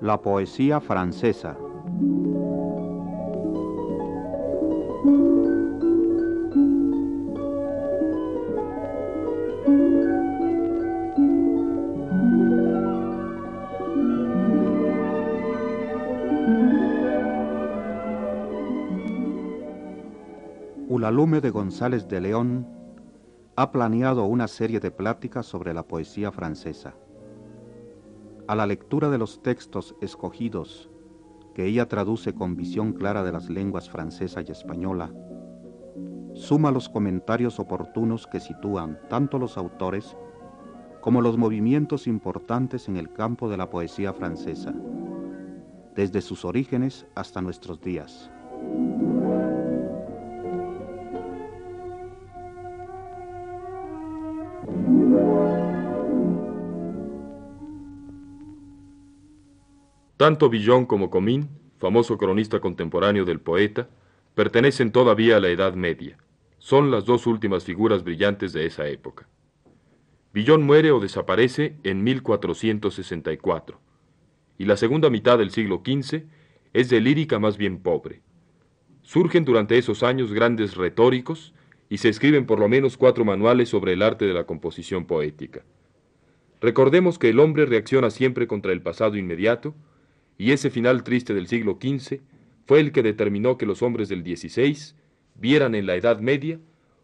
La poesía francesa. Ulalume de González de León ha planeado una serie de pláticas sobre la poesía francesa. A la lectura de los textos escogidos, que ella traduce con visión clara de las lenguas francesa y española, suma los comentarios oportunos que sitúan tanto los autores como los movimientos importantes en el campo de la poesía francesa, desde sus orígenes hasta nuestros días. Tanto Villon como Comín, famoso cronista contemporáneo del poeta, pertenecen todavía a la Edad Media. Son las dos últimas figuras brillantes de esa época. Villon muere o desaparece en 1464, y la segunda mitad del siglo XV es de lírica más bien pobre. Surgen durante esos años grandes retóricos y se escriben por lo menos cuatro manuales sobre el arte de la composición poética. Recordemos que el hombre reacciona siempre contra el pasado inmediato, y ese final triste del siglo XV fue el que determinó que los hombres del XVI vieran en la Edad Media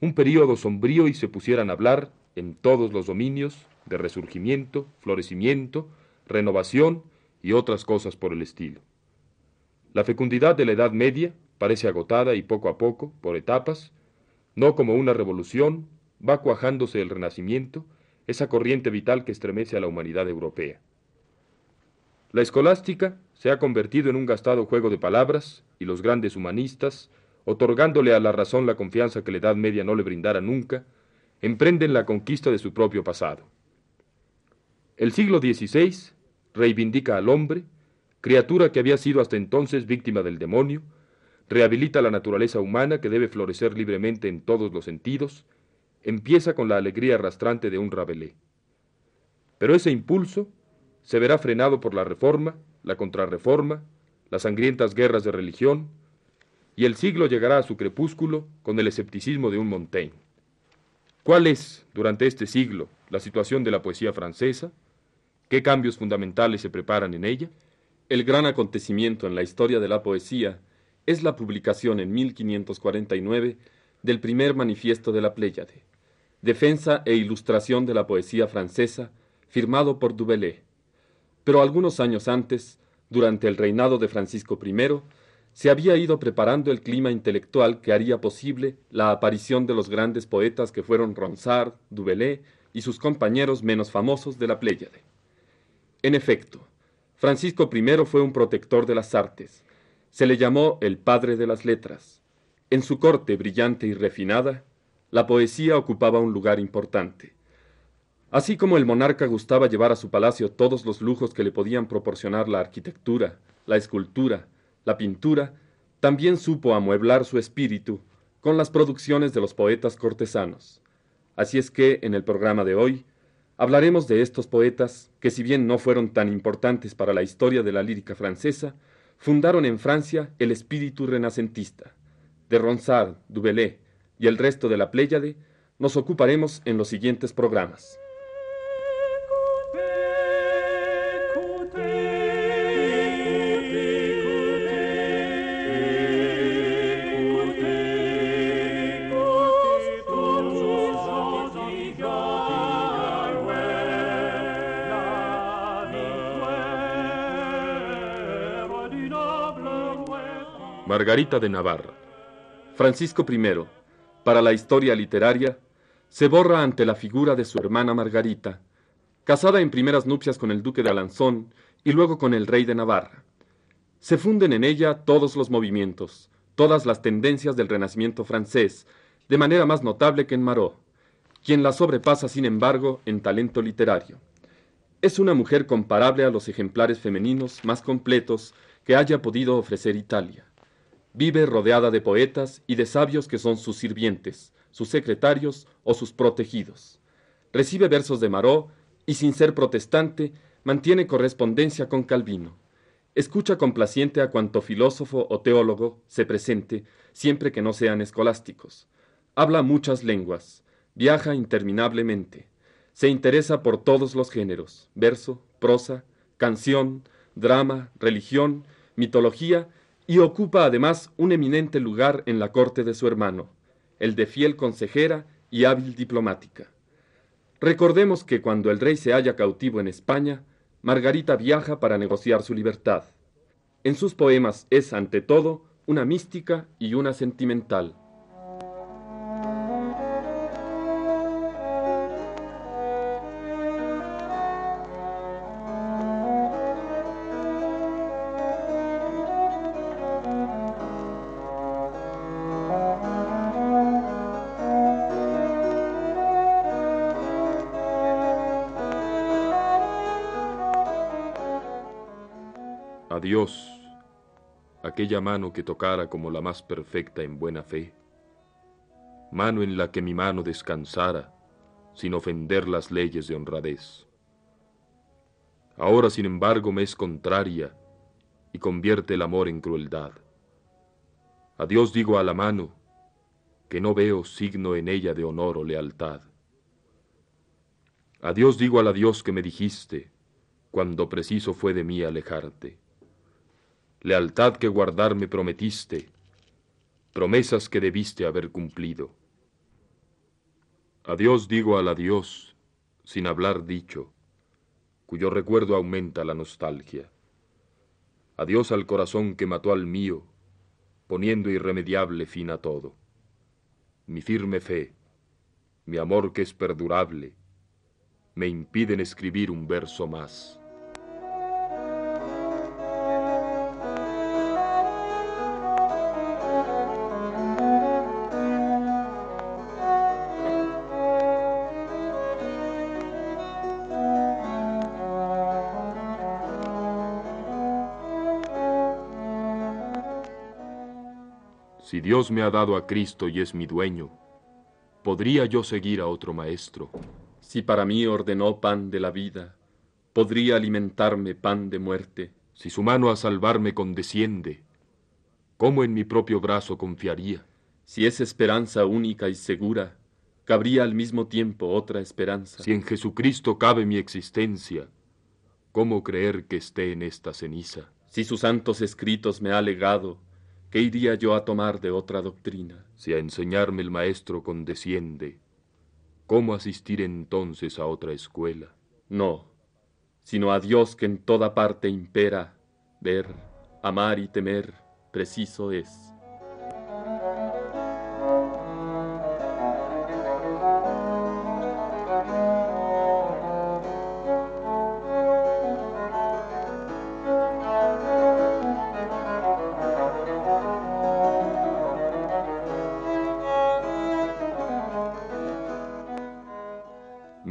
un período sombrío y se pusieran a hablar en todos los dominios de resurgimiento, florecimiento, renovación y otras cosas por el estilo. La fecundidad de la Edad Media parece agotada y poco a poco, por etapas, no como una revolución, va cuajándose el Renacimiento, esa corriente vital que estremece a la humanidad europea. La escolástica se ha convertido en un gastado juego de palabras y los grandes humanistas, otorgándole a la razón la confianza que la Edad Media no le brindara nunca, emprenden la conquista de su propio pasado. El siglo XVI reivindica al hombre, criatura que había sido hasta entonces víctima del demonio, rehabilita la naturaleza humana que debe florecer libremente en todos los sentidos, empieza con la alegría arrastrante de un Rabelais. Pero ese impulso se verá frenado por la reforma, la contrarreforma, las sangrientas guerras de religión, y el siglo llegará a su crepúsculo con el escepticismo de un Montaigne. ¿Cuál es, durante este siglo, la situación de la poesía francesa? ¿Qué cambios fundamentales se preparan en ella? El gran acontecimiento en la historia de la poesía es la publicación en 1549 del primer manifiesto de la Pléyade, Defensa e Ilustración de la Poesía Francesa, firmado por Dubellé pero algunos años antes, durante el reinado de Francisco I, se había ido preparando el clima intelectual que haría posible la aparición de los grandes poetas que fueron Ronsard, Dubellé y sus compañeros menos famosos de la Pléyade. En efecto, Francisco I fue un protector de las artes. Se le llamó el padre de las letras. En su corte brillante y refinada, la poesía ocupaba un lugar importante. Así como el monarca gustaba llevar a su palacio todos los lujos que le podían proporcionar la arquitectura, la escultura, la pintura, también supo amueblar su espíritu con las producciones de los poetas cortesanos. Así es que, en el programa de hoy, hablaremos de estos poetas que, si bien no fueron tan importantes para la historia de la lírica francesa, fundaron en Francia el espíritu renacentista. De Ronsard, Dubellé y el resto de la Pléyade nos ocuparemos en los siguientes programas. Margarita de Navarra. Francisco I, para la historia literaria, se borra ante la figura de su hermana Margarita, casada en primeras nupcias con el duque de Alanzón y luego con el rey de Navarra. Se funden en ella todos los movimientos, todas las tendencias del Renacimiento francés, de manera más notable que en Marot, quien la sobrepasa sin embargo en talento literario. Es una mujer comparable a los ejemplares femeninos más completos que haya podido ofrecer Italia. Vive rodeada de poetas y de sabios que son sus sirvientes, sus secretarios o sus protegidos. Recibe versos de Marot y sin ser protestante mantiene correspondencia con Calvino. Escucha complaciente a cuanto filósofo o teólogo se presente, siempre que no sean escolásticos. Habla muchas lenguas, viaja interminablemente, se interesa por todos los géneros, verso, prosa, canción, drama, religión, mitología, y ocupa además un eminente lugar en la corte de su hermano, el de fiel consejera y hábil diplomática. Recordemos que cuando el rey se halla cautivo en España, Margarita viaja para negociar su libertad. En sus poemas es, ante todo, una mística y una sentimental. Adiós, aquella mano que tocara como la más perfecta en buena fe, mano en la que mi mano descansara sin ofender las leyes de honradez. Ahora, sin embargo, me es contraria y convierte el amor en crueldad. Adiós digo a la mano, que no veo signo en ella de honor o lealtad. Adiós digo al adiós que me dijiste, cuando preciso fue de mí alejarte lealtad que guardar me prometiste, promesas que debiste haber cumplido. Adiós digo al adiós, sin hablar dicho, cuyo recuerdo aumenta la nostalgia. Adiós al corazón que mató al mío, poniendo irremediable fin a todo. Mi firme fe, mi amor que es perdurable, me impiden escribir un verso más. Si Dios me ha dado a Cristo y es mi dueño, ¿podría yo seguir a otro maestro? Si para mí ordenó pan de la vida, ¿podría alimentarme pan de muerte? Si su mano a salvarme condesciende, ¿cómo en mi propio brazo confiaría? Si es esperanza única y segura, cabría al mismo tiempo otra esperanza. Si en Jesucristo cabe mi existencia, ¿cómo creer que esté en esta ceniza? Si sus santos escritos me ha legado, ¿Qué iría yo a tomar de otra doctrina? Si a enseñarme el maestro condesciende, ¿cómo asistir entonces a otra escuela? No, sino a Dios que en toda parte impera, ver, amar y temer, preciso es.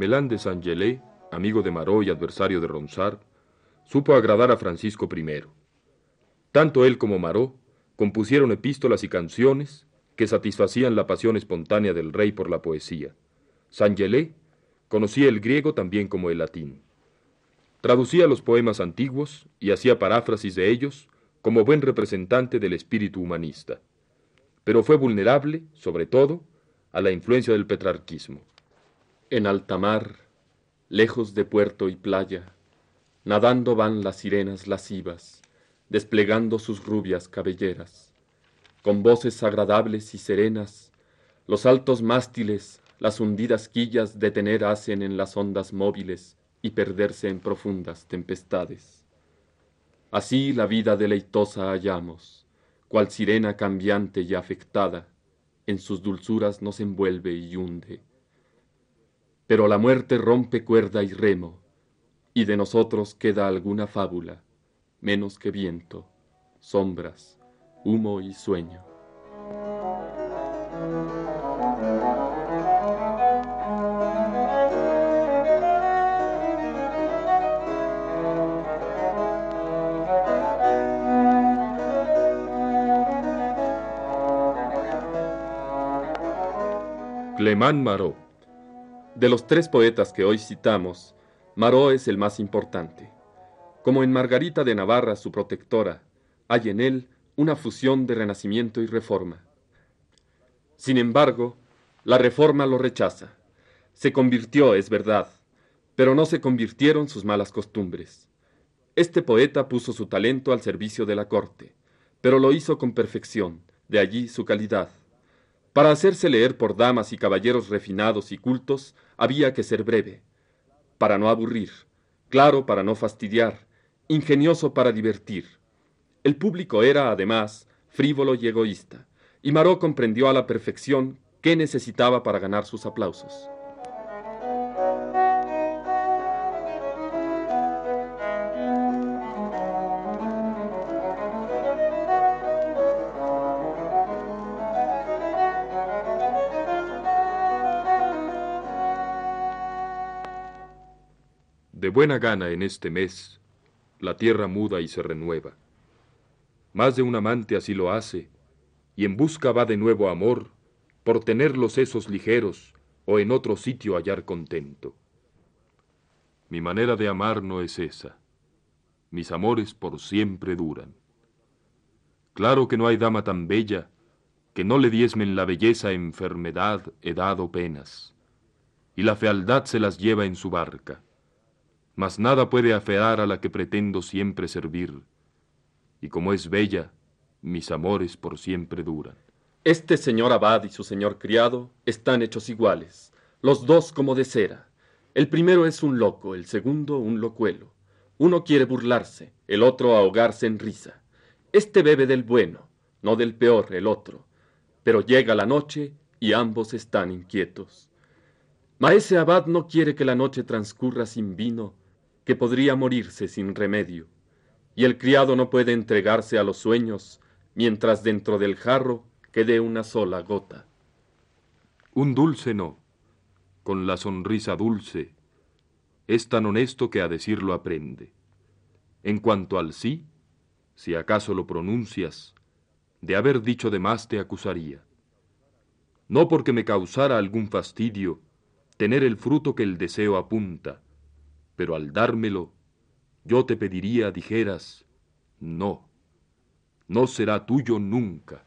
Melán de Saint-Gelais, amigo de Marot y adversario de Ronsard, supo agradar a Francisco I. Tanto él como Marot compusieron epístolas y canciones que satisfacían la pasión espontánea del rey por la poesía. Saint-Gelais conocía el griego también como el latín. Traducía los poemas antiguos y hacía paráfrasis de ellos como buen representante del espíritu humanista. Pero fue vulnerable, sobre todo, a la influencia del petrarquismo. En alta mar, lejos de puerto y playa, nadando van las sirenas lascivas, desplegando sus rubias cabelleras. Con voces agradables y serenas, los altos mástiles, las hundidas quillas detener hacen en las ondas móviles y perderse en profundas tempestades. Así la vida deleitosa hallamos, cual sirena cambiante y afectada, en sus dulzuras nos envuelve y hunde pero la muerte rompe cuerda y remo, y de nosotros queda alguna fábula, menos que viento, sombras, humo y sueño. Clemán Maró de los tres poetas que hoy citamos, Marot es el más importante. Como en Margarita de Navarra, su protectora, hay en él una fusión de renacimiento y reforma. Sin embargo, la reforma lo rechaza. Se convirtió, es verdad, pero no se convirtieron sus malas costumbres. Este poeta puso su talento al servicio de la corte, pero lo hizo con perfección, de allí su calidad. Para hacerse leer por damas y caballeros refinados y cultos, había que ser breve, para no aburrir, claro para no fastidiar, ingenioso para divertir. El público era, además, frívolo y egoísta, y Marot comprendió a la perfección qué necesitaba para ganar sus aplausos. De buena gana en este mes, la tierra muda y se renueva. Más de un amante así lo hace, y en busca va de nuevo amor, por tener los sesos ligeros o en otro sitio hallar contento. Mi manera de amar no es esa. Mis amores por siempre duran. Claro que no hay dama tan bella que no le diezmen la belleza enfermedad, edad o penas, y la fealdad se las lleva en su barca mas nada puede afear a la que pretendo siempre servir, y como es bella, mis amores por siempre duran. Este señor abad y su señor criado están hechos iguales, los dos como de cera. El primero es un loco, el segundo un locuelo. Uno quiere burlarse, el otro ahogarse en risa. Este bebe del bueno, no del peor, el otro. Pero llega la noche y ambos están inquietos. Maese abad no quiere que la noche transcurra sin vino que podría morirse sin remedio, y el criado no puede entregarse a los sueños mientras dentro del jarro quede una sola gota. Un dulce no, con la sonrisa dulce, es tan honesto que a decirlo aprende. En cuanto al sí, si acaso lo pronuncias, de haber dicho de más te acusaría. No porque me causara algún fastidio tener el fruto que el deseo apunta, pero al dármelo, yo te pediría dijeras, no, no será tuyo nunca.